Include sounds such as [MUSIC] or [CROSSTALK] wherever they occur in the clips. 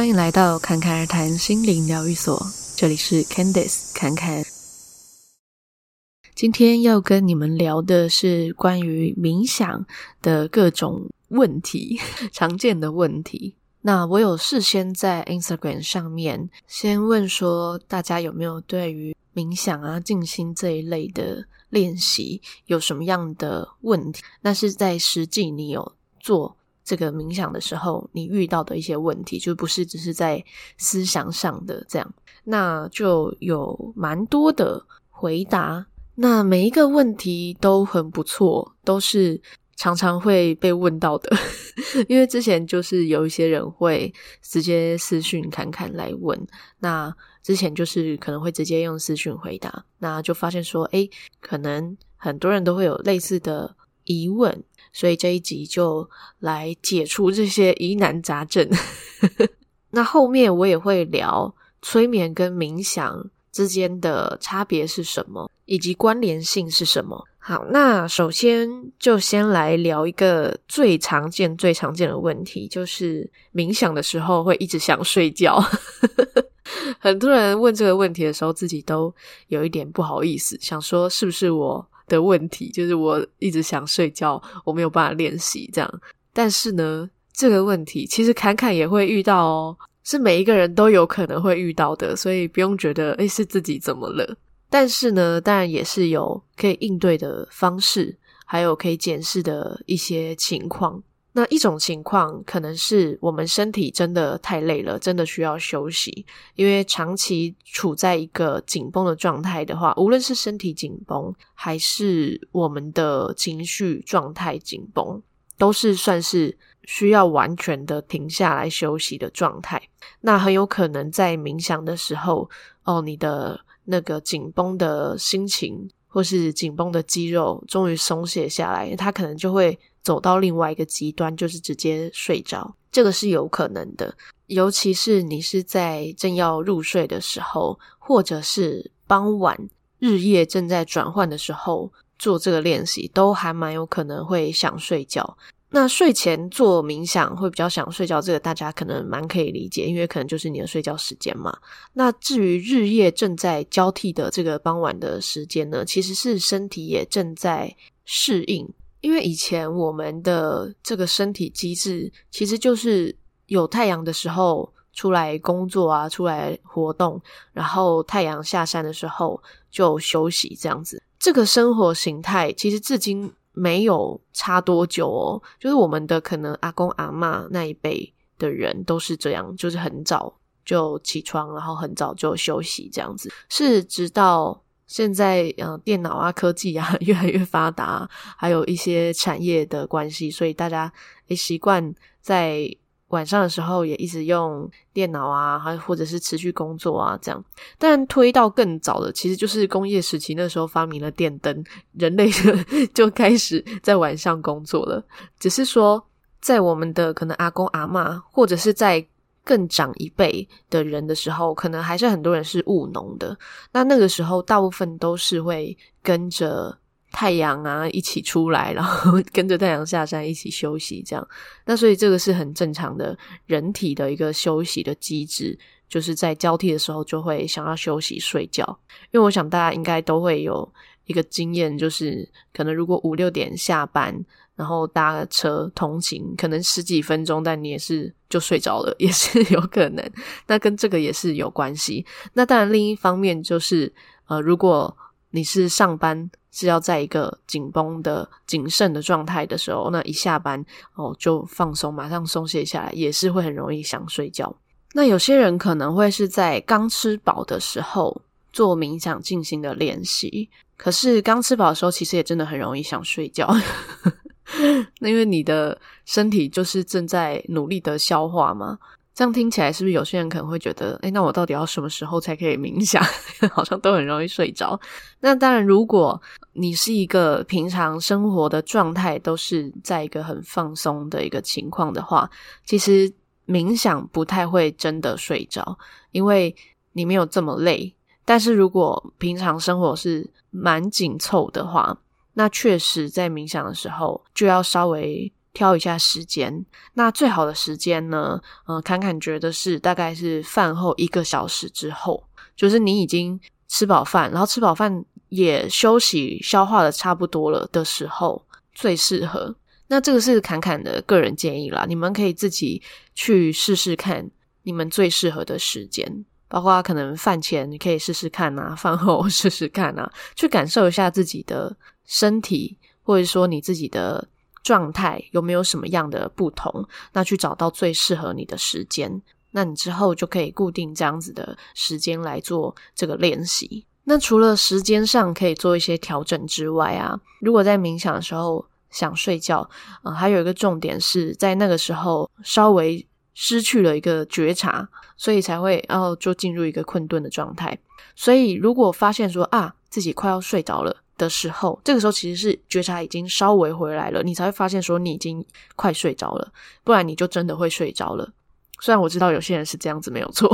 欢迎来到侃侃而谈心灵疗愈所，这里是 Candice 侃侃。今天要跟你们聊的是关于冥想的各种问题，[LAUGHS] 常见的问题。那我有事先在 Instagram 上面先问说，大家有没有对于冥想啊、静心这一类的练习有什么样的问题？那是在实际你有做这个冥想的时候，你遇到的一些问题，就不是只是在思想上的这样。那就有蛮多的回答。那每一个问题都很不错，都是常常会被问到的。[LAUGHS] 因为之前就是有一些人会直接私讯侃侃来问，那之前就是可能会直接用私讯回答，那就发现说，诶，可能很多人都会有类似的疑问，所以这一集就来解除这些疑难杂症。[LAUGHS] 那后面我也会聊催眠跟冥想之间的差别是什么，以及关联性是什么？好，那首先就先来聊一个最常见、最常见的问题，就是冥想的时候会一直想睡觉。[LAUGHS] 很多人问这个问题的时候，自己都有一点不好意思，想说是不是我的问题，就是我一直想睡觉，我没有办法练习这样。但是呢，这个问题其实侃侃也会遇到哦。是每一个人都有可能会遇到的，所以不用觉得诶，是自己怎么了。但是呢，当然也是有可以应对的方式，还有可以检视的一些情况。那一种情况可能是我们身体真的太累了，真的需要休息。因为长期处在一个紧绷的状态的话，无论是身体紧绷，还是我们的情绪状态紧绷，都是算是。需要完全的停下来休息的状态，那很有可能在冥想的时候，哦，你的那个紧绷的心情或是紧绷的肌肉终于松懈下来，它可能就会走到另外一个极端，就是直接睡着。这个是有可能的，尤其是你是在正要入睡的时候，或者是傍晚日夜正在转换的时候做这个练习，都还蛮有可能会想睡觉。那睡前做冥想会比较想睡觉，这个大家可能蛮可以理解，因为可能就是你的睡觉时间嘛。那至于日夜正在交替的这个傍晚的时间呢，其实是身体也正在适应，因为以前我们的这个身体机制其实就是有太阳的时候出来工作啊，出来活动，然后太阳下山的时候就休息这样子。这个生活形态其实至今。没有差多久哦，就是我们的可能阿公阿妈那一辈的人都是这样，就是很早就起床，然后很早就休息这样子。是直到现在，嗯、呃，电脑啊、科技啊 [LAUGHS] 越来越发达，还有一些产业的关系，所以大家也习惯在。晚上的时候也一直用电脑啊，还或者是持续工作啊，这样。但推到更早的，其实就是工业时期，那时候发明了电灯，人类就就开始在晚上工作了。只是说，在我们的可能阿公阿妈，或者是在更长一辈的人的时候，可能还是很多人是务农的。那那个时候，大部分都是会跟着。太阳啊，一起出来，然后 [LAUGHS] 跟着太阳下山，一起休息，这样。那所以这个是很正常的人体的一个休息的机制，就是在交替的时候就会想要休息睡觉。因为我想大家应该都会有一个经验，就是可能如果五六点下班，然后搭车通勤，可能十几分钟，但你也是就睡着了，[LAUGHS] 也是有可能。那跟这个也是有关系。那当然另一方面就是，呃，如果你是上班。是要在一个紧绷的、谨慎的状态的时候，那一下班哦就放松，马上松懈下来，也是会很容易想睡觉。那有些人可能会是在刚吃饱的时候做冥想静心的练习，可是刚吃饱的时候，其实也真的很容易想睡觉。[LAUGHS] 那因为你的身体就是正在努力的消化嘛。这样听起来是不是有些人可能会觉得，诶，那我到底要什么时候才可以冥想？[LAUGHS] 好像都很容易睡着。那当然，如果你是一个平常生活的状态都是在一个很放松的一个情况的话，其实冥想不太会真的睡着，因为你没有这么累。但是如果平常生活是蛮紧凑的话，那确实在冥想的时候就要稍微挑一下时间。那最好的时间呢？呃，侃侃觉得是大概是饭后一个小时之后，就是你已经吃饱饭，然后吃饱饭也休息消化的差不多了的时候，最适合。那这个是侃侃的个人建议啦，你们可以自己去试试看，你们最适合的时间。包括可能饭前你可以试试看啊，饭后 [LAUGHS] 试试看啊，去感受一下自己的身体，或者说你自己的状态有没有什么样的不同，那去找到最适合你的时间，那你之后就可以固定这样子的时间来做这个练习。那除了时间上可以做一些调整之外啊，如果在冥想的时候想睡觉，呃，还有一个重点是在那个时候稍微失去了一个觉察。所以才会，然后就进入一个困顿的状态。所以，如果发现说啊，自己快要睡着了的时候，这个时候其实是觉察已经稍微回来了，你才会发现说你已经快睡着了，不然你就真的会睡着了。虽然我知道有些人是这样子没有错，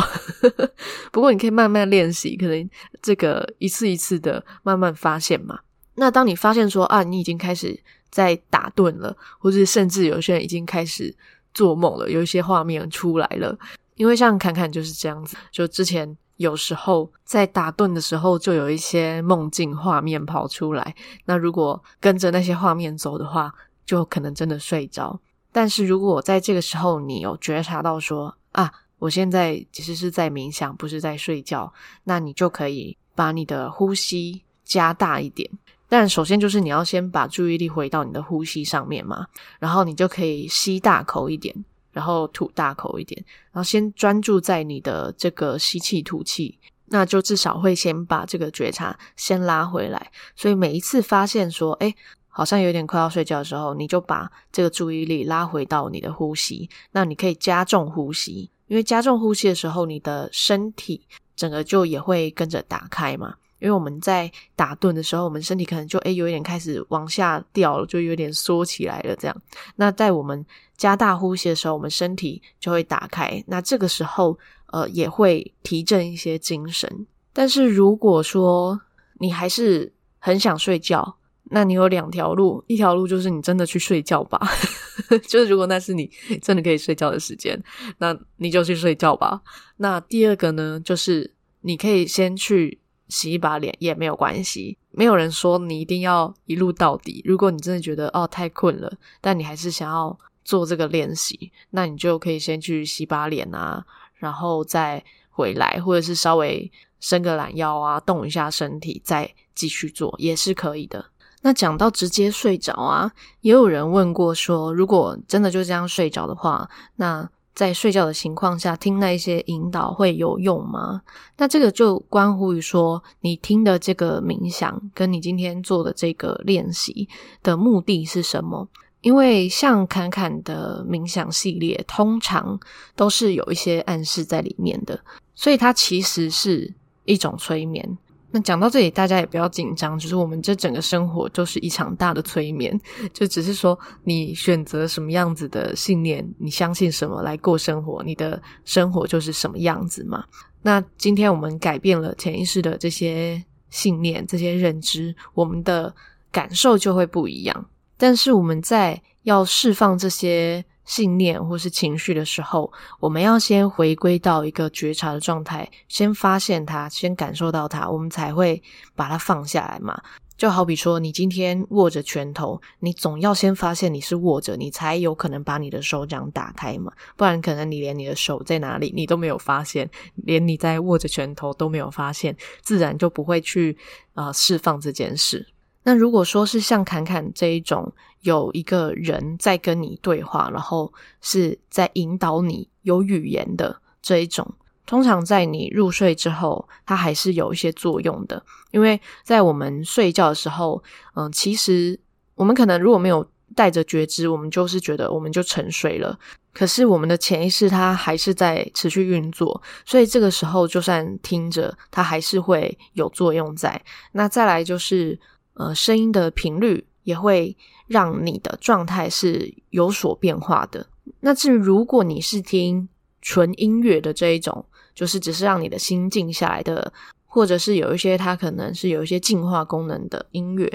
[LAUGHS] 不过你可以慢慢练习，可能这个一次一次的慢慢发现嘛。那当你发现说啊，你已经开始在打盹了，或者甚至有些人已经开始做梦了，有一些画面出来了。因为像侃侃就是这样子，就之前有时候在打盹的时候，就有一些梦境画面跑出来。那如果跟着那些画面走的话，就可能真的睡着。但是如果在这个时候你有觉察到说啊，我现在其实是在冥想，不是在睡觉，那你就可以把你的呼吸加大一点。但首先就是你要先把注意力回到你的呼吸上面嘛，然后你就可以吸大口一点。然后吐大口一点，然后先专注在你的这个吸气吐气，那就至少会先把这个觉察先拉回来。所以每一次发现说，诶，好像有点快要睡觉的时候，你就把这个注意力拉回到你的呼吸。那你可以加重呼吸，因为加重呼吸的时候，你的身体整个就也会跟着打开嘛。因为我们在打盹的时候，我们身体可能就诶有一点开始往下掉了，就有点缩起来了。这样，那在我们加大呼吸的时候，我们身体就会打开。那这个时候，呃，也会提振一些精神。但是如果说你还是很想睡觉，那你有两条路，一条路就是你真的去睡觉吧，[LAUGHS] 就是如果那是你真的可以睡觉的时间，那你就去睡觉吧。那第二个呢，就是你可以先去。洗一把脸也没有关系，没有人说你一定要一路到底。如果你真的觉得哦太困了，但你还是想要做这个练习，那你就可以先去洗把脸啊，然后再回来，或者是稍微伸个懒腰啊，动一下身体，再继续做也是可以的。那讲到直接睡着啊，也有人问过说，如果真的就这样睡着的话，那在睡觉的情况下听那一些引导会有用吗？那这个就关乎于说你听的这个冥想跟你今天做的这个练习的目的是什么？因为像侃侃的冥想系列，通常都是有一些暗示在里面的，所以它其实是一种催眠。那讲到这里，大家也不要紧张，就是我们这整个生活就是一场大的催眠，就只是说你选择什么样子的信念，你相信什么来过生活，你的生活就是什么样子嘛。那今天我们改变了潜意识的这些信念、这些认知，我们的感受就会不一样。但是我们在要释放这些。信念或是情绪的时候，我们要先回归到一个觉察的状态，先发现它，先感受到它，我们才会把它放下来嘛。就好比说，你今天握着拳头，你总要先发现你是握着，你才有可能把你的手掌打开嘛。不然，可能你连你的手在哪里你都没有发现，连你在握着拳头都没有发现，自然就不会去啊、释放这件事。那如果说是像侃侃这一种，有一个人在跟你对话，然后是在引导你有语言的这一种，通常在你入睡之后，它还是有一些作用的。因为在我们睡觉的时候，嗯，其实我们可能如果没有带着觉知，我们就是觉得我们就沉睡了。可是我们的潜意识它还是在持续运作，所以这个时候就算听着，它还是会有作用在。那再来就是。呃，声音的频率也会让你的状态是有所变化的。那至于如果你是听纯音乐的这一种，就是只是让你的心静下来的，或者是有一些它可能是有一些净化功能的音乐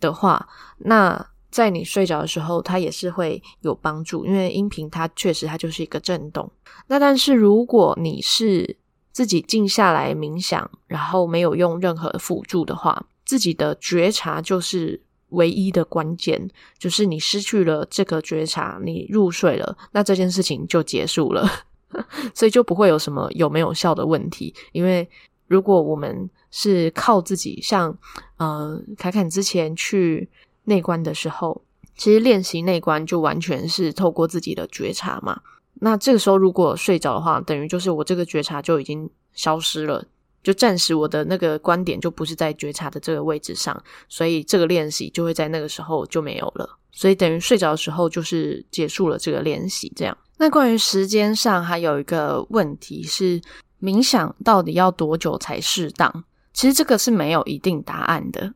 的话，那在你睡着的时候，它也是会有帮助，因为音频它确实它就是一个震动。那但是如果你是自己静下来冥想，然后没有用任何辅助的话，自己的觉察就是唯一的关键，就是你失去了这个觉察，你入睡了，那这件事情就结束了，[LAUGHS] 所以就不会有什么有没有效的问题。因为如果我们是靠自己，像呃凯凯之前去内观的时候，其实练习内观就完全是透过自己的觉察嘛。那这个时候如果睡着的话，等于就是我这个觉察就已经消失了，就暂时我的那个观点就不是在觉察的这个位置上，所以这个练习就会在那个时候就没有了。所以等于睡着的时候就是结束了这个练习。这样，那关于时间上还有一个问题是，冥想到底要多久才适当？其实这个是没有一定答案的，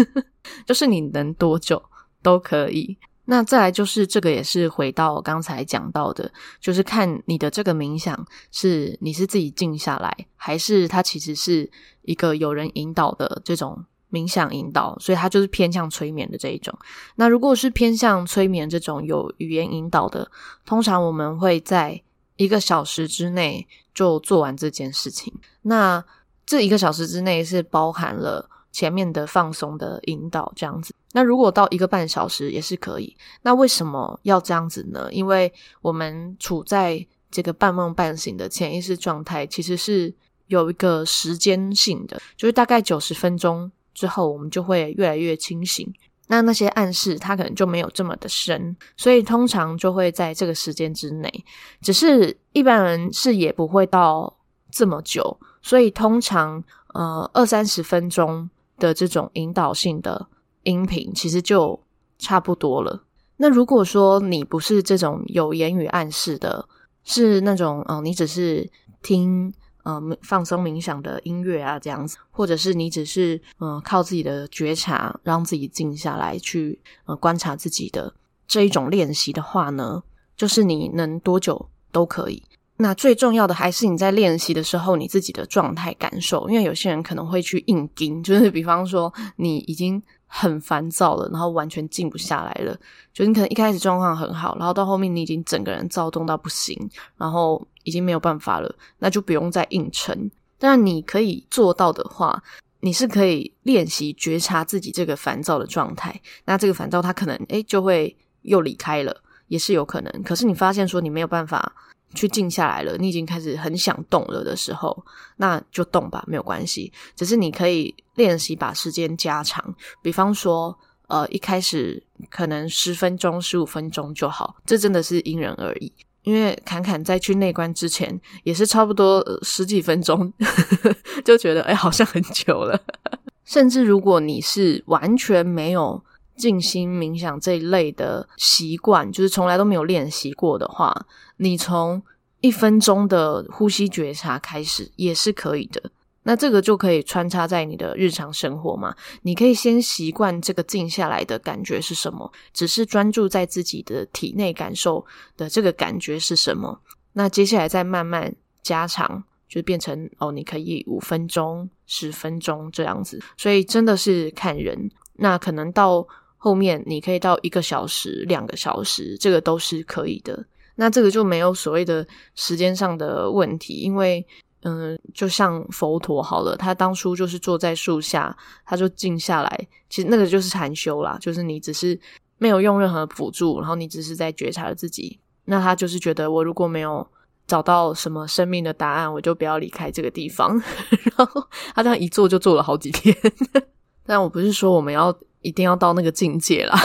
[LAUGHS] 就是你能多久都可以。那再来就是这个，也是回到刚才讲到的，就是看你的这个冥想是你是自己静下来，还是它其实是一个有人引导的这种冥想引导，所以它就是偏向催眠的这一种。那如果是偏向催眠这种有语言引导的，通常我们会在一个小时之内就做完这件事情。那这一个小时之内是包含了。前面的放松的引导这样子，那如果到一个半小时也是可以。那为什么要这样子呢？因为我们处在这个半梦半醒的潜意识状态，其实是有一个时间性的，就是大概九十分钟之后，我们就会越来越清醒。那那些暗示它可能就没有这么的深，所以通常就会在这个时间之内。只是一般人是也不会到这么久，所以通常呃二三十分钟。的这种引导性的音频其实就差不多了。那如果说你不是这种有言语暗示的，是那种嗯、你只是听嗯、放松冥想的音乐啊这样子，或者是你只是嗯、靠自己的觉察让自己静下来去呃观察自己的这一种练习的话呢，就是你能多久都可以。那最重要的还是你在练习的时候，你自己的状态感受。因为有些人可能会去硬盯，就是比方说你已经很烦躁了，然后完全静不下来了。就你可能一开始状况很好，然后到后面你已经整个人躁动到不行，然后已经没有办法了，那就不用再硬撑。但你可以做到的话，你是可以练习觉察自己这个烦躁的状态。那这个烦躁它可能诶就会又离开了，也是有可能。可是你发现说你没有办法。去静下来了，你已经开始很想动了的时候，那就动吧，没有关系。只是你可以练习把时间加长，比方说，呃，一开始可能十分钟、十五分钟就好，这真的是因人而异。因为侃侃在去内观之前也是差不多，十几分钟，[LAUGHS] 就觉得哎，好像很久了。[LAUGHS] 甚至如果你是完全没有。静心冥想这一类的习惯，就是从来都没有练习过的话，你从一分钟的呼吸觉察开始也是可以的。那这个就可以穿插在你的日常生活嘛。你可以先习惯这个静下来的感觉是什么，只是专注在自己的体内感受的这个感觉是什么。那接下来再慢慢加长，就变成哦，你可以五分钟、十分钟这样子。所以真的是看人，那可能到。后面你可以到一个小时、两个小时，这个都是可以的。那这个就没有所谓的时间上的问题，因为嗯、就像佛陀好了，他当初就是坐在树下，他就静下来。其实那个就是禅修啦，就是你只是没有用任何辅助，然后你只是在觉察自己。那他就是觉得，我如果没有找到什么生命的答案，我就不要离开这个地方。[LAUGHS] 然后他这样一坐就坐了好几天。[LAUGHS] 但我不是说我们要。一定要到那个境界啦，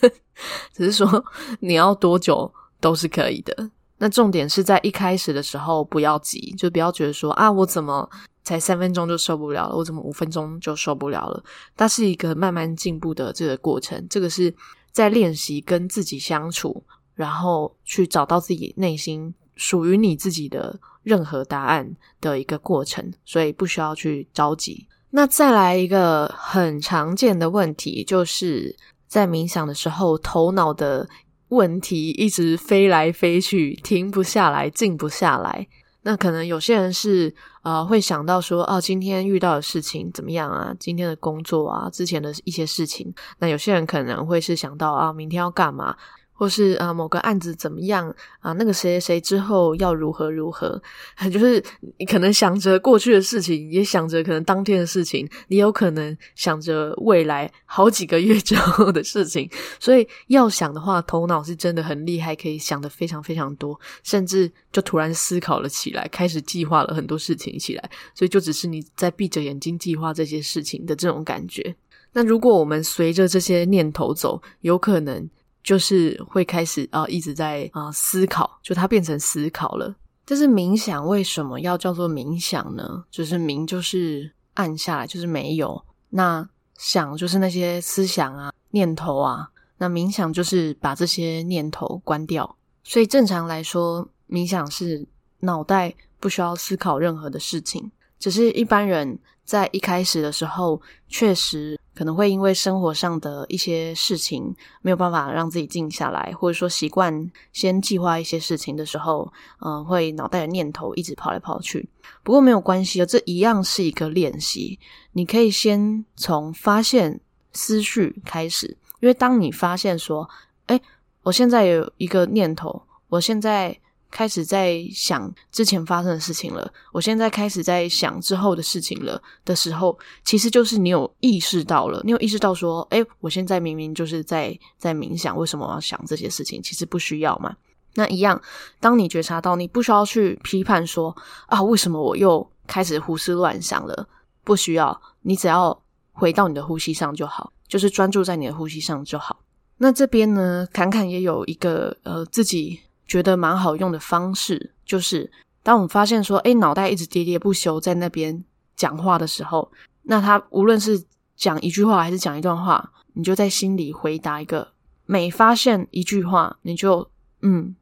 [LAUGHS] 只是说你要多久都是可以的。那重点是在一开始的时候不要急，就不要觉得说啊，我怎么才三分钟就受不了了，我怎么五分钟就受不了了。它是一个慢慢进步的这个过程，这个是在练习跟自己相处，然后去找到自己内心属于你自己的任何答案的一个过程，所以不需要去着急。那再来一个很常见的问题，就是在冥想的时候，头脑的问题一直飞来飞去，停不下来，静不下来。那可能有些人是呃会想到说，哦，今天遇到的事情怎么样啊？今天的工作啊，之前的一些事情。那有些人可能会是想到啊，明天要干嘛？或是啊，某个案子怎么样啊？那个谁谁谁之后要如何如何？[LAUGHS] 就是你可能想着过去的事情，也想着可能当天的事情，你有可能想着未来好几个月之后的事情。所以要想的话，头脑是真的很厉害，可以想得非常非常多，甚至就突然思考了起来，开始计划了很多事情起来。所以就只是你在闭着眼睛计划这些事情的这种感觉。那如果我们随着这些念头走，有可能。就是会开始啊，一直在啊思考，就它变成思考了。但是冥想为什么要叫做冥想呢？就是冥就是按下来，就是没有；那想就是那些思想啊、念头啊。那冥想就是把这些念头关掉。所以正常来说，冥想是脑袋不需要思考任何的事情，只是一般人在一开始的时候确实。可能会因为生活上的一些事情没有办法让自己静下来，或者说习惯先计划一些事情的时候，嗯，会脑袋的念头一直跑来跑去。不过没有关系哦，这一样是一个练习。你可以先从发现思绪开始，因为当你发现说，诶，我现在有一个念头，我现在。开始在想之前发生的事情了，我现在开始在想之后的事情了的时候，其实就是你有意识到了，你有意识到说，诶，我现在明明就是在在冥想，为什么我要想这些事情？其实不需要嘛。那一样，当你觉察到，你不需要去批判说，啊，为什么我又开始胡思乱想了？不需要，你只要回到你的呼吸上就好，就是专注在你的呼吸上就好。那这边呢，侃侃也有一个呃自己。觉得蛮好用的方式，就是当我们发现说，诶，脑袋一直喋喋不休在那边讲话的时候，那他无论是讲一句话还是讲一段话，你就在心里回答一个。每发现一句话，你就嗯，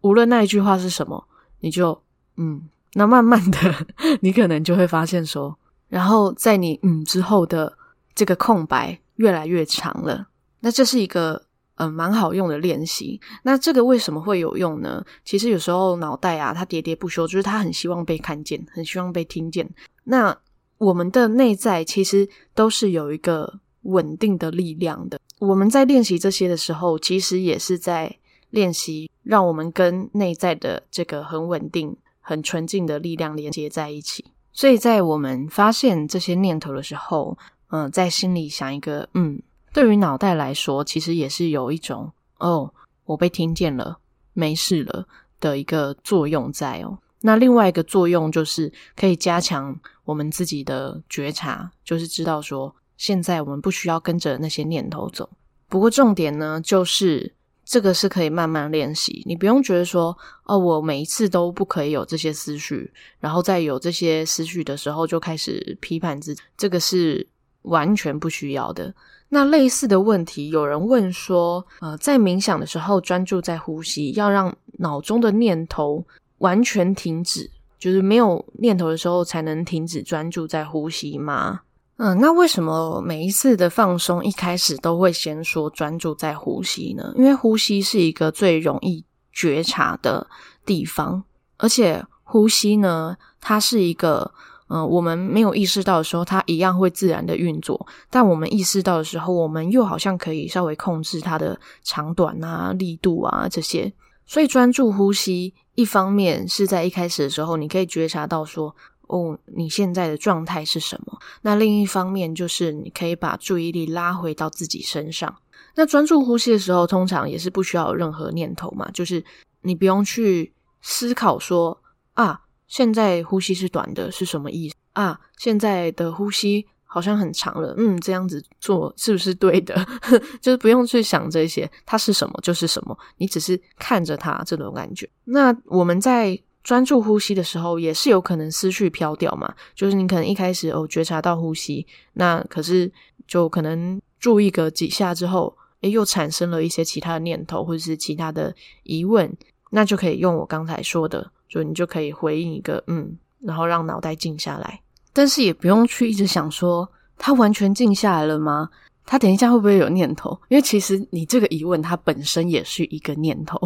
无论那一句话是什么，你就嗯。那慢慢的，你可能就会发现说，然后在你嗯之后的这个空白越来越长了。那这是一个。嗯，蛮好用的练习。那这个为什么会有用呢？其实有时候脑袋啊，它喋喋不休，就是它很希望被看见，很希望被听见。那我们的内在其实都是有一个稳定的力量的。我们在练习这些的时候，其实也是在练习让我们跟内在的这个很稳定、很纯净的力量连接在一起。所以在我们发现这些念头的时候，嗯，在心里想一个嗯。对于脑袋来说，其实也是有一种哦，我被听见了，没事了的一个作用在哦。那另外一个作用就是可以加强我们自己的觉察，就是知道说，现在我们不需要跟着那些念头走。不过重点呢，就是这个是可以慢慢练习，你不用觉得说，哦，我每一次都不可以有这些思绪，然后在有这些思绪的时候就开始批判自己，这个是完全不需要的。那类似的问题，有人问说，呃，在冥想的时候专注在呼吸，要让脑中的念头完全停止，就是没有念头的时候才能停止专注在呼吸吗？嗯，那为什么每一次的放松一开始都会先说专注在呼吸呢？因为呼吸是一个最容易觉察的地方，而且呼吸呢，它是一个。嗯，我们没有意识到的时候，它一样会自然的运作；但我们意识到的时候，我们又好像可以稍微控制它的长短啊、力度啊这些。所以专注呼吸，一方面是在一开始的时候，你可以觉察到说，哦，你现在的状态是什么？那另一方面就是你可以把注意力拉回到自己身上。那专注呼吸的时候，通常也是不需要任何念头嘛，就是你不用去思考说啊。现在呼吸是短的，是什么意思啊？现在的呼吸好像很长了，嗯，这样子做是不是对的？[LAUGHS] 就是不用去想这些，它是什么就是什么，你只是看着它这种感觉。那我们在专注呼吸的时候，也是有可能思绪飘掉嘛。就是你可能一开始哦觉察到呼吸，那可是就可能注意个几下之后，诶，又产生了一些其他的念头或者是其他的疑问，那就可以用我刚才说的。就你就可以回应一个嗯，然后让脑袋静下来，但是也不用去一直想说他完全静下来了吗？他等一下会不会有念头？因为其实你这个疑问，它本身也是一个念头，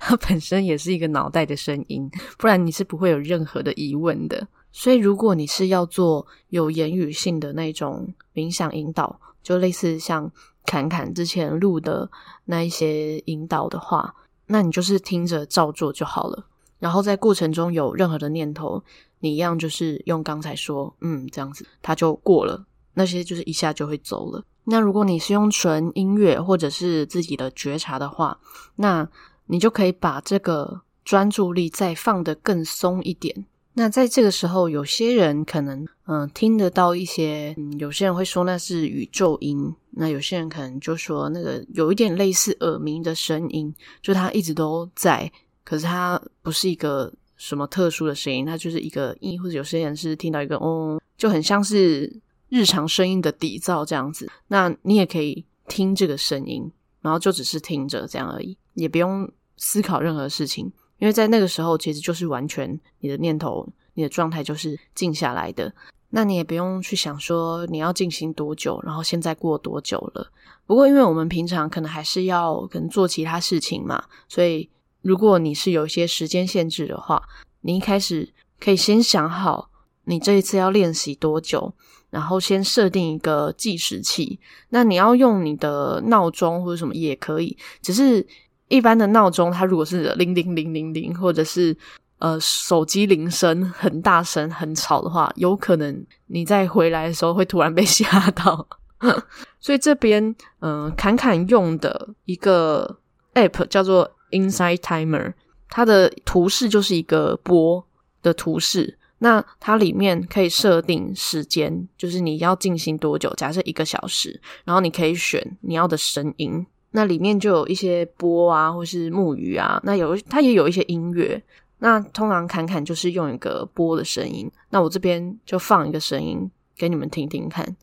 它本身也是一个脑袋的声音，不然你是不会有任何的疑问的。所以，如果你是要做有言语性的那种冥想引导，就类似像侃侃之前录的那一些引导的话，那你就是听着照做就好了。然后在过程中有任何的念头，你一样就是用刚才说，嗯，这样子，它就过了。那些就是一下就会走了。那如果你是用纯音乐或者是自己的觉察的话，那你就可以把这个专注力再放得更松一点。那在这个时候，有些人可能嗯、呃、听得到一些、有些人会说那是宇宙音，那有些人可能就说那个有一点类似耳鸣的声音，就它一直都在，可是它不是一个什么特殊的声音，它就是一个音，或者有些人是听到一个嗡，就很像是。日常声音的底噪这样子，那你也可以听这个声音，然后就只是听着这样而已，也不用思考任何事情，因为在那个时候其实就是完全你的念头、你的状态就是静下来的。那你也不用去想说你要进行多久，然后现在过多久了。不过因为我们平常可能还是要可能做其他事情嘛，所以如果你是有一些时间限制的话，你一开始可以先想好你这一次要练习多久。然后先设定一个计时器，那你要用你的闹钟或者什么也可以，只是一般的闹钟，它如果是铃铃铃铃铃，或者是呃手机铃声很大声很吵的话，有可能你在回来的时候会突然被 [LAUGHS] 吓到。[LAUGHS] 所以这边嗯、侃侃用的一个 app 叫做 Insight Timer，它的图示就是一个波的图示。那它里面可以设定时间，就是你要进行多久，假设一个小时，然后你可以选你要的声音。那里面就有一些波啊，或是木鱼啊，那有它也有一些音乐。那通常侃侃就是用一个波的声音。那我这边就放一个声音给你们听听看。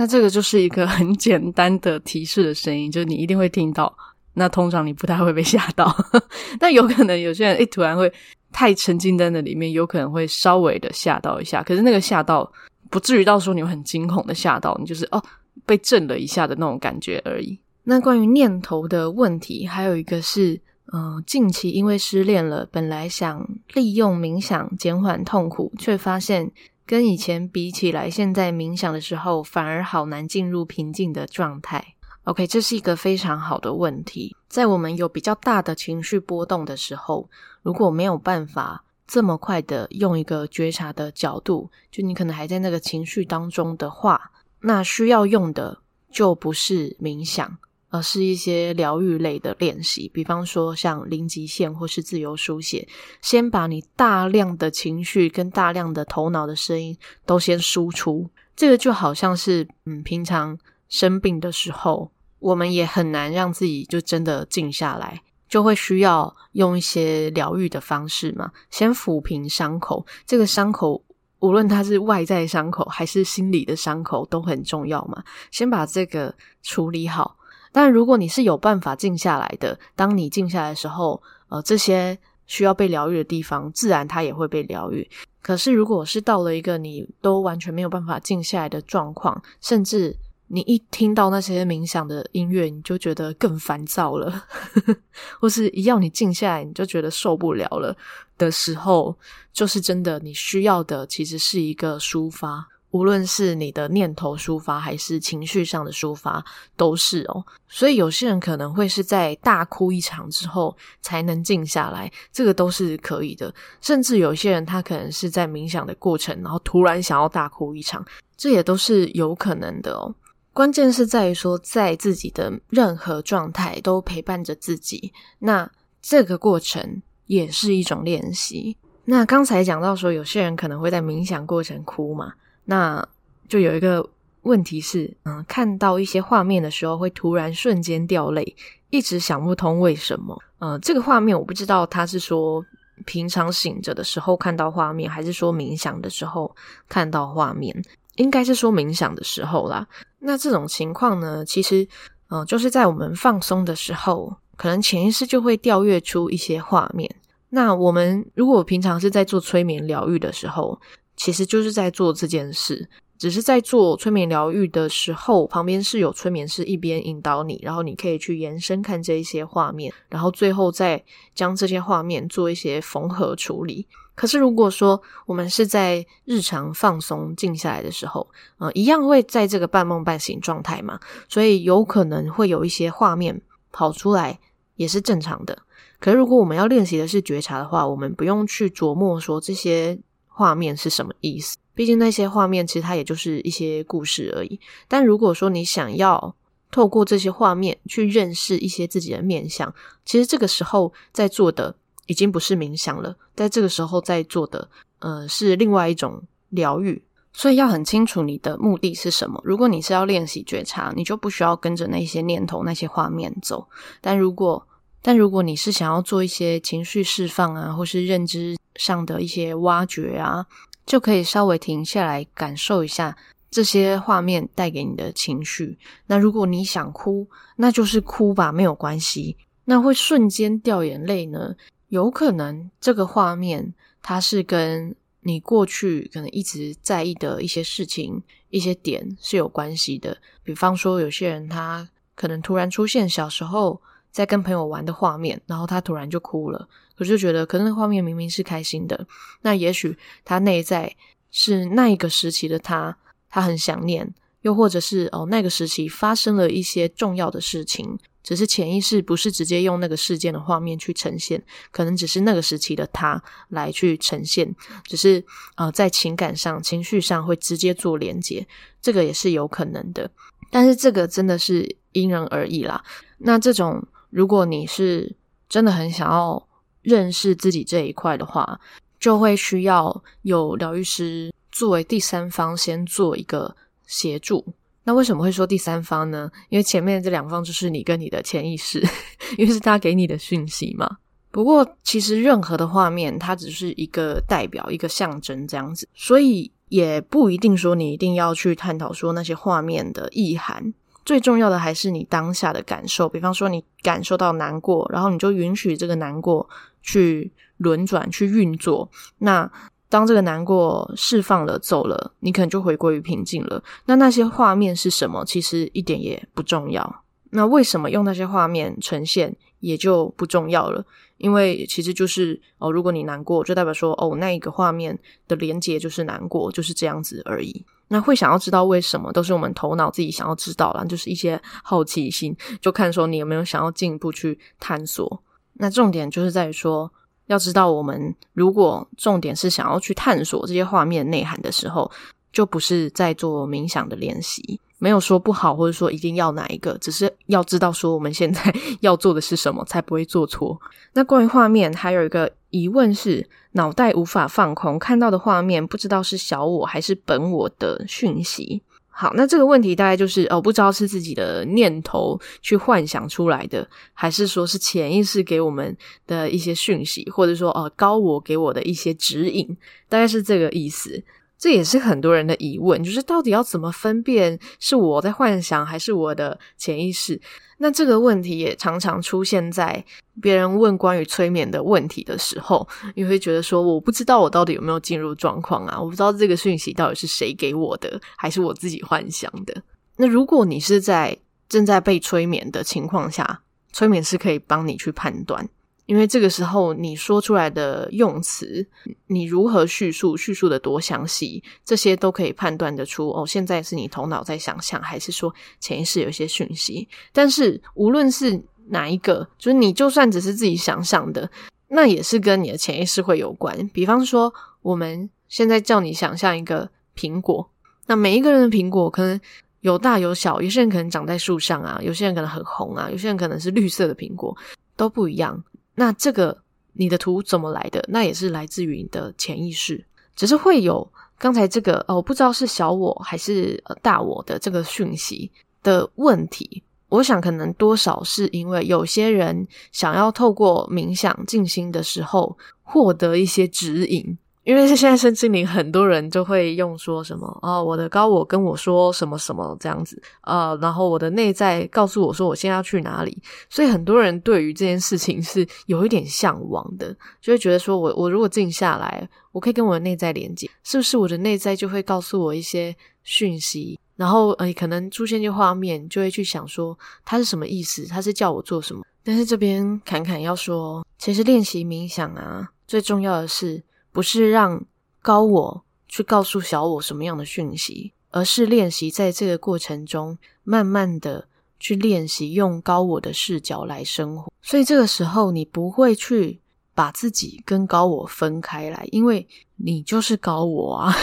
那这个就是一个很简单的提示的声音，就是你一定会听到。那通常你不太会被吓到，[LAUGHS] 但有可能有些人诶突然会。太沉浸在那里面，有可能会稍微的吓到一下。可是那个吓到不至于到时候你会很惊恐的吓到，你就是哦被震了一下的那种感觉而已。那关于念头的问题，还有一个是，嗯、近期因为失恋了，本来想利用冥想减缓痛苦，却发现跟以前比起来，现在冥想的时候反而好难进入平静的状态。OK，这是一个非常好的问题。在我们有比较大的情绪波动的时候，如果没有办法这么快的用一个觉察的角度，就你可能还在那个情绪当中的话，那需要用的就不是冥想，而是一些疗愈类的练习，比方说像零极限或是自由书写，先把你大量的情绪跟大量的头脑的声音都先输出。这个就好像是嗯，平常生病的时候。我们也很难让自己就真的静下来，就会需要用一些疗愈的方式嘛，先抚平伤口。这个伤口，无论它是外在伤口还是心理的伤口，都很重要嘛。先把这个处理好。但如果你是有办法静下来的，当你静下来的时候，呃，这些需要被疗愈的地方，自然它也会被疗愈。可是，如果是到了一个你都完全没有办法静下来的状况，甚至你一听到那些冥想的音乐，你就觉得更烦躁了，[LAUGHS] 或是一要你静下来，你就觉得受不了了的时候，就是真的你需要的其实是一个抒发，无论是你的念头抒发，还是情绪上的抒发，都是哦。所以有些人可能会是在大哭一场之后才能静下来，这个都是可以的。甚至有些人他可能是在冥想的过程，然后突然想要大哭一场，这也都是有可能的哦。关键是在于说，在自己的任何状态都陪伴着自己，那这个过程也是一种练习。那刚才讲到说，有些人可能会在冥想过程哭嘛，那就有一个问题是，嗯，看到一些画面的时候，会突然瞬间掉泪，一直想不通为什么。嗯，这个画面我不知道他是说平常醒着的时候看到画面，还是说冥想的时候看到画面。应该是说冥想的时候啦。那这种情况呢，其实，嗯、就是在我们放松的时候，可能潜意识就会调阅出一些画面。那我们如果平常是在做催眠疗愈的时候，其实就是在做这件事。只是在做催眠疗愈的时候，旁边是有催眠师一边引导你，然后你可以去延伸看这一些画面，然后最后再将这些画面做一些缝合处理。可是如果说我们是在日常放松静下来的时候，呃，一样会在这个半梦半醒状态嘛，所以有可能会有一些画面跑出来，也是正常的。可是如果我们要练习的是觉察的话，我们不用去琢磨说这些画面是什么意思。毕竟那些画面其实它也就是一些故事而已。但如果说你想要透过这些画面去认识一些自己的面相，其实这个时候在做的已经不是冥想了，在这个时候在做的呃是另外一种疗愈。所以要很清楚你的目的是什么。如果你是要练习觉察，你就不需要跟着那些念头、那些画面走。但如果但如果你是想要做一些情绪释放啊，或是认知上的一些挖掘啊，就可以稍微停下来感受一下这些画面带给你的情绪。那如果你想哭，那就是哭吧，没有关系。那会瞬间掉眼泪呢？有可能这个画面它是跟你过去可能一直在意的一些事情、一些点是有关系的。比方说，有些人他可能突然出现小时候在跟朋友玩的画面，然后他突然就哭了。我就觉得，可能那画面明明是开心的，那也许他内在是那一个时期的他，他很想念，又或者是哦，那个时期发生了一些重要的事情，只是潜意识不是直接用那个事件的画面去呈现，可能只是那个时期的他来去呈现，只是呃，在情感上、情绪上会直接做连接，这个也是有可能的，但是这个真的是因人而异啦。那这种，如果你是真的很想要。认识自己这一块的话，就会需要有疗愈师作为第三方先做一个协助。那为什么会说第三方呢？因为前面这两方就是你跟你的潜意识，[LAUGHS] 因为是他给你的讯息嘛。不过其实任何的画面，它只是一个代表、一个象征这样子，所以也不一定说你一定要去探讨说那些画面的意涵。最重要的还是你当下的感受，比方说你感受到难过，然后你就允许这个难过去轮转、去运作。那当这个难过释放了、走了，你可能就回归于平静了。那那些画面是什么？其实一点也不重要。那为什么用那些画面呈现也就不重要了？因为其实就是哦，如果你难过，就代表说哦，那一个画面的连接就是难过，就是这样子而已。那会想要知道为什么，都是我们头脑自己想要知道啦，就是一些好奇心，就看说你有没有想要进一步去探索。那重点就是在于说，要知道我们如果重点是想要去探索这些画面内涵的时候，就不是在做冥想的练习。没有说不好，或者说一定要哪一个，只是要知道说我们现在 [LAUGHS] 要做的是什么，才不会做错。那关于画面，还有一个疑问是，脑袋无法放空，看到的画面不知道是小我还是本我的讯息。好，那这个问题大概就是哦，不知道是自己的念头去幻想出来的，还是说是潜意识给我们的一些讯息，或者说哦高我给我的一些指引，大概是这个意思。这也是很多人的疑问，就是到底要怎么分辨是我在幻想还是我的潜意识？那这个问题也常常出现在别人问关于催眠的问题的时候，你会觉得说，我不知道我到底有没有进入状况啊，我不知道这个讯息到底是谁给我的，还是我自己幻想的。那如果你是在正在被催眠的情况下，催眠师可以帮你去判断。因为这个时候你说出来的用词，你如何叙述，叙述的多详细，这些都可以判断得出哦。现在是你头脑在想象，还是说潜意识有一些讯息？但是无论是哪一个，就是你就算只是自己想象的，那也是跟你的潜意识会有关。比方说，我们现在叫你想象一个苹果，那每一个人的苹果可能有大有小，有些人可能长在树上啊，有些人可能很红啊，有些人可能是绿色的苹果，都不一样。那这个你的图怎么来的？那也是来自于你的潜意识，只是会有刚才这个哦，不知道是小我还是大我的这个讯息的问题。我想可能多少是因为有些人想要透过冥想静心的时候获得一些指引。因为是现在身心灵，很多人就会用说什么哦，我的高我跟我说什么什么这样子，呃，然后我的内在告诉我说我现在要去哪里，所以很多人对于这件事情是有一点向往的，就会觉得说我我如果静下来，我可以跟我的内在连接，是不是我的内在就会告诉我一些讯息，然后呃，可能出现一些画面，就会去想说他是什么意思，他是叫我做什么。但是这边侃侃要说，其实练习冥想啊，最重要的是不是让高我去告诉小我什么样的讯息，而是练习在这个过程中，慢慢的去练习用高我的视角来生活。所以这个时候，你不会去把自己跟高我分开来，因为你就是高我啊。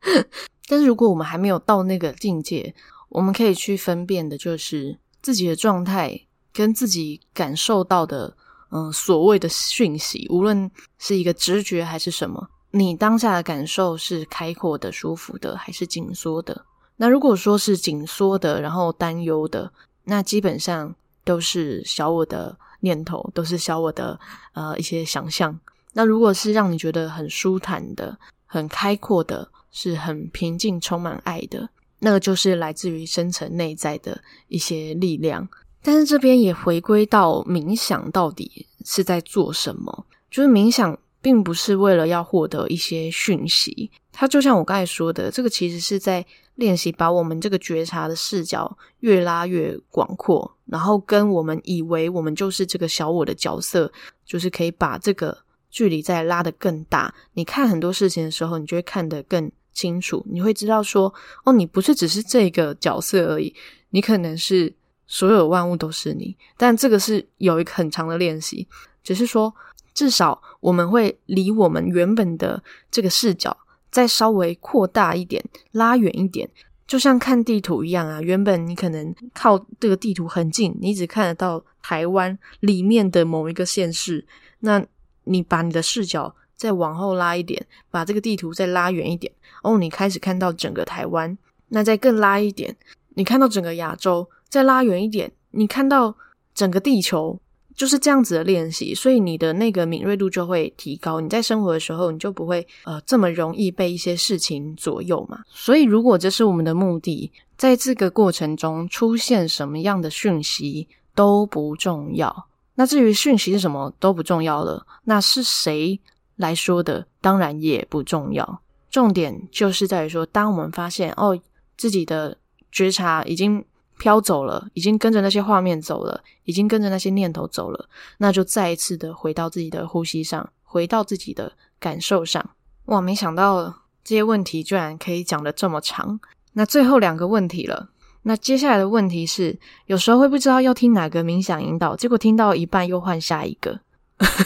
[LAUGHS] 但是如果我们还没有到那个境界，我们可以去分辨的就是自己的状态跟自己感受到的，嗯，所谓的讯息，无论是一个直觉还是什么，你当下的感受是开阔的、舒服的，还是紧缩的？那如果说是紧缩的，然后担忧的，那基本上都是小我的念头，都是小我的呃一些想象。那如果是让你觉得很舒坦的、很开阔的，是很平静、充满爱的，那个就是来自于深层内在的一些力量。但是这边也回归到冥想到底是在做什么？就是冥想并不是为了要获得一些讯息，它就像我刚才说的，这个其实是在练习把我们这个觉察的视角越拉越广阔，然后跟我们以为我们就是这个小我的角色，就是可以把这个距离再拉得更大。你看很多事情的时候，你就会看得更清楚，你会知道说，哦，你不是只是这个角色而已，你可能是所有万物都是你。但这个是有一个很长的练习，只是说，至少我们会离我们原本的这个视角再稍微扩大一点，拉远一点，就像看地图一样啊。原本你可能靠这个地图很近，你只看得到台湾里面的某一个县市，那你把你的视角再往后拉一点，把这个地图再拉远一点。哦，你开始看到整个台湾，那再更拉一点，你看到整个亚洲，再拉远一点，你看到整个地球，就是这样子的练习，所以你的那个敏锐度就会提高。你在生活的时候，你就不会呃这么容易被一些事情左右嘛。所以，如果这是我们的目的，在这个过程中出现什么样的讯息都不重要。那至于讯息是什么都不重要了，那是谁来说的，当然也不重要。重点就是在于说，当我们发现哦，自己的觉察已经飘走了，已经跟着那些画面走了，已经跟着那些念头走了，那就再一次的回到自己的呼吸上，回到自己的感受上。哇，没想到这些问题居然可以讲得这么长。那最后两个问题了，那接下来的问题是，有时候会不知道要听哪个冥想引导，结果听到一半又换下一个，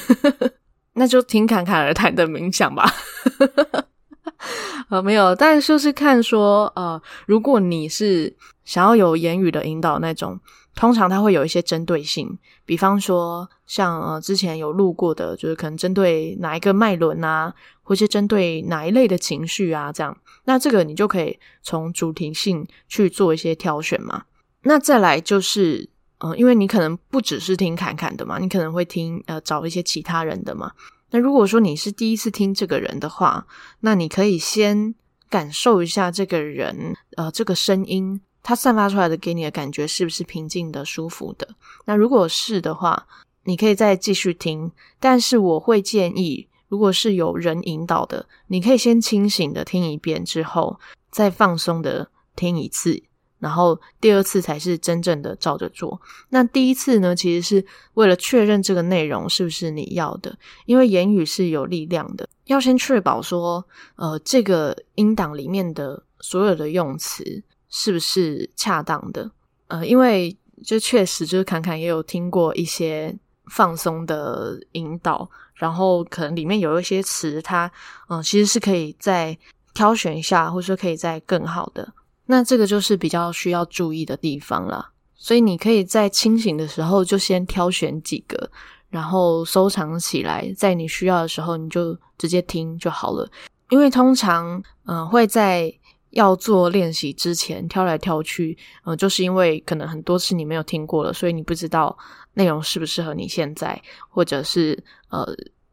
[LAUGHS] 那就听侃侃而谈的冥想吧。[LAUGHS] 呃，没有，但就是看说，呃，如果你是想要有言语的引导那种，通常它会有一些针对性，比方说像呃之前有录过的，就是可能针对哪一个脉轮啊，或是针对哪一类的情绪啊，这样，那这个你就可以从主题性去做一些挑选嘛。那再来就是，呃，因为你可能不只是听侃侃的嘛，你可能会听呃找一些其他人的嘛。那如果说你是第一次听这个人的话，那你可以先感受一下这个人，呃，这个声音它散发出来的给你的感觉是不是平静的、舒服的？那如果是的话，你可以再继续听。但是我会建议，如果是有人引导的，你可以先清醒的听一遍之后，再放松的听一次。然后第二次才是真正的照着做。那第一次呢，其实是为了确认这个内容是不是你要的，因为言语是有力量的，要先确保说，呃，这个音档里面的所有的用词是不是恰当的。呃，因为就确实就是侃侃也有听过一些放松的引导，然后可能里面有一些词，它嗯、其实是可以再挑选一下，或者说可以再更好的。那这个就是比较需要注意的地方了，所以你可以在清醒的时候就先挑选几个，然后收藏起来，在你需要的时候你就直接听就好了。因为通常，嗯、会在要做练习之前挑来挑去，嗯、就是因为可能很多次你没有听过了，所以你不知道内容适不适合你现在，或者是呃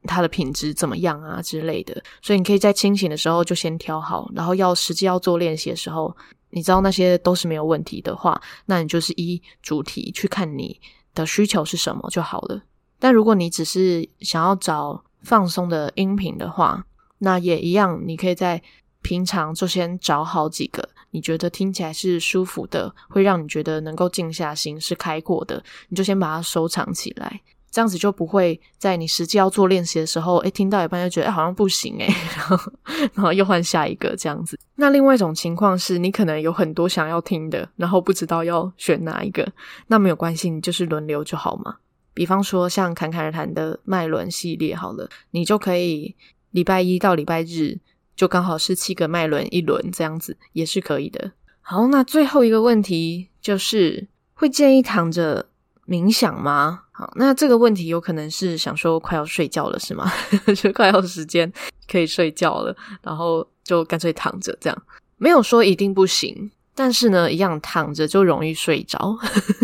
它的品质怎么样啊之类的，所以你可以在清醒的时候就先挑好，然后要实际要做练习的时候。你知道那些都是没有问题的话，那你就是依主题去看你的需求是什么就好了。但如果你只是想要找放松的音频的话，那也一样，你可以在平常就先找好几个你觉得听起来是舒服的，会让你觉得能够静下心、是开阔的，你就先把它收藏起来。这样子就不会在你实际要做练习的时候，诶，听到一半就觉得，好像不行诶，然后，[LAUGHS] 然后又换下一个这样子。那另外一种情况是你可能有很多想要听的，然后不知道要选哪一个，那没有关系，你就是轮流就好嘛。比方说像侃侃而谈的脉轮系列好了，你就可以礼拜一到礼拜日就刚好是七个脉轮一轮这样子，也是可以的。好，那最后一个问题就是会建议躺着冥想吗？好，那这个问题有可能是想说快要睡觉了是吗？[LAUGHS] 就快要时间可以睡觉了，然后就干脆躺着这样，没有说一定不行，但是呢，一样躺着就容易睡着，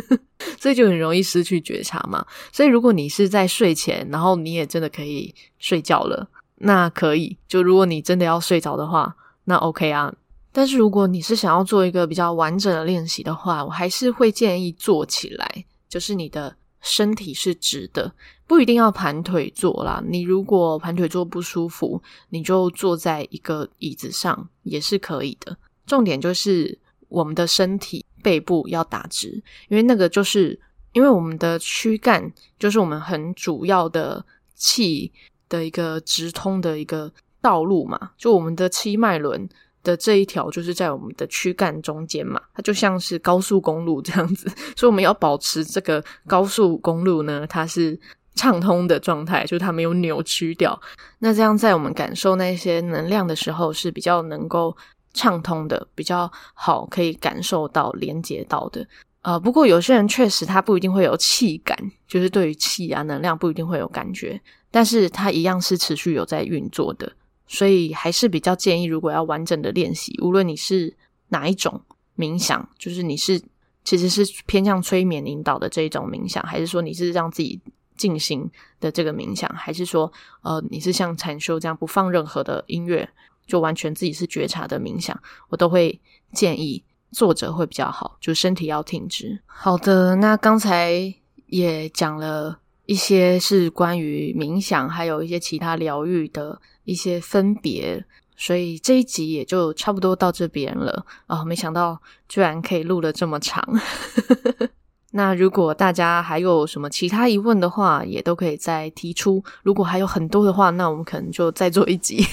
[LAUGHS] 所以就很容易失去觉察嘛。所以如果你是在睡前，然后你也真的可以睡觉了，那可以。就如果你真的要睡着的话，那 OK 啊。但是如果你是想要做一个比较完整的练习的话，我还是会建议坐起来，就是你的。身体是直的，不一定要盘腿坐啦。你如果盘腿坐不舒服，你就坐在一个椅子上也是可以的。重点就是我们的身体背部要打直，因为那个就是因为我们的躯干就是我们很主要的气的一个直通的一个道路嘛，就我们的七脉轮。的这一条就是在我们的躯干中间嘛，它就像是高速公路这样子，[LAUGHS] 所以我们要保持这个高速公路呢，它是畅通的状态，就是它没有扭曲掉。那这样在我们感受那些能量的时候是比较能够畅通的，比较好可以感受到连接到的。呃，不过有些人确实他不一定会有气感，就是对于气啊能量不一定会有感觉，但是它一样是持续有在运作的。所以还是比较建议，如果要完整的练习，无论你是哪一种冥想，就是你是其实是偏向催眠引导的这一种冥想，还是说你是让自己静心的这个冥想，还是说呃你是像禅修这样不放任何的音乐，就完全自己是觉察的冥想，我都会建议坐着会比较好，就身体要挺直。好的，那刚才也讲了一些是关于冥想，还有一些其他疗愈的。一些分别，所以这一集也就差不多到这边了啊！哦，没想到居然可以录了这么长。[LAUGHS] 那如果大家还有什么其他疑问的话，也都可以再提出。如果还有很多的话，那我们可能就再做一集。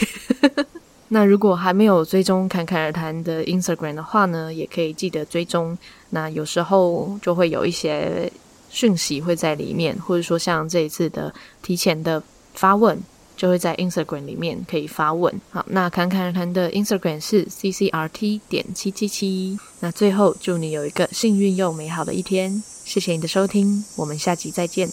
[LAUGHS] 那如果还没有追踪侃侃而谈的 Instagram 的话呢，也可以记得追踪。那有时候就会有一些讯息会在里面，或者说像这一次的提前的发问。就会在 Instagram 里面可以发问。好，那侃侃而谈的 Instagram 是 ccrt 点七七七。那最后祝你有一个幸运又美好的一天。谢谢你的收听，我们下集再见。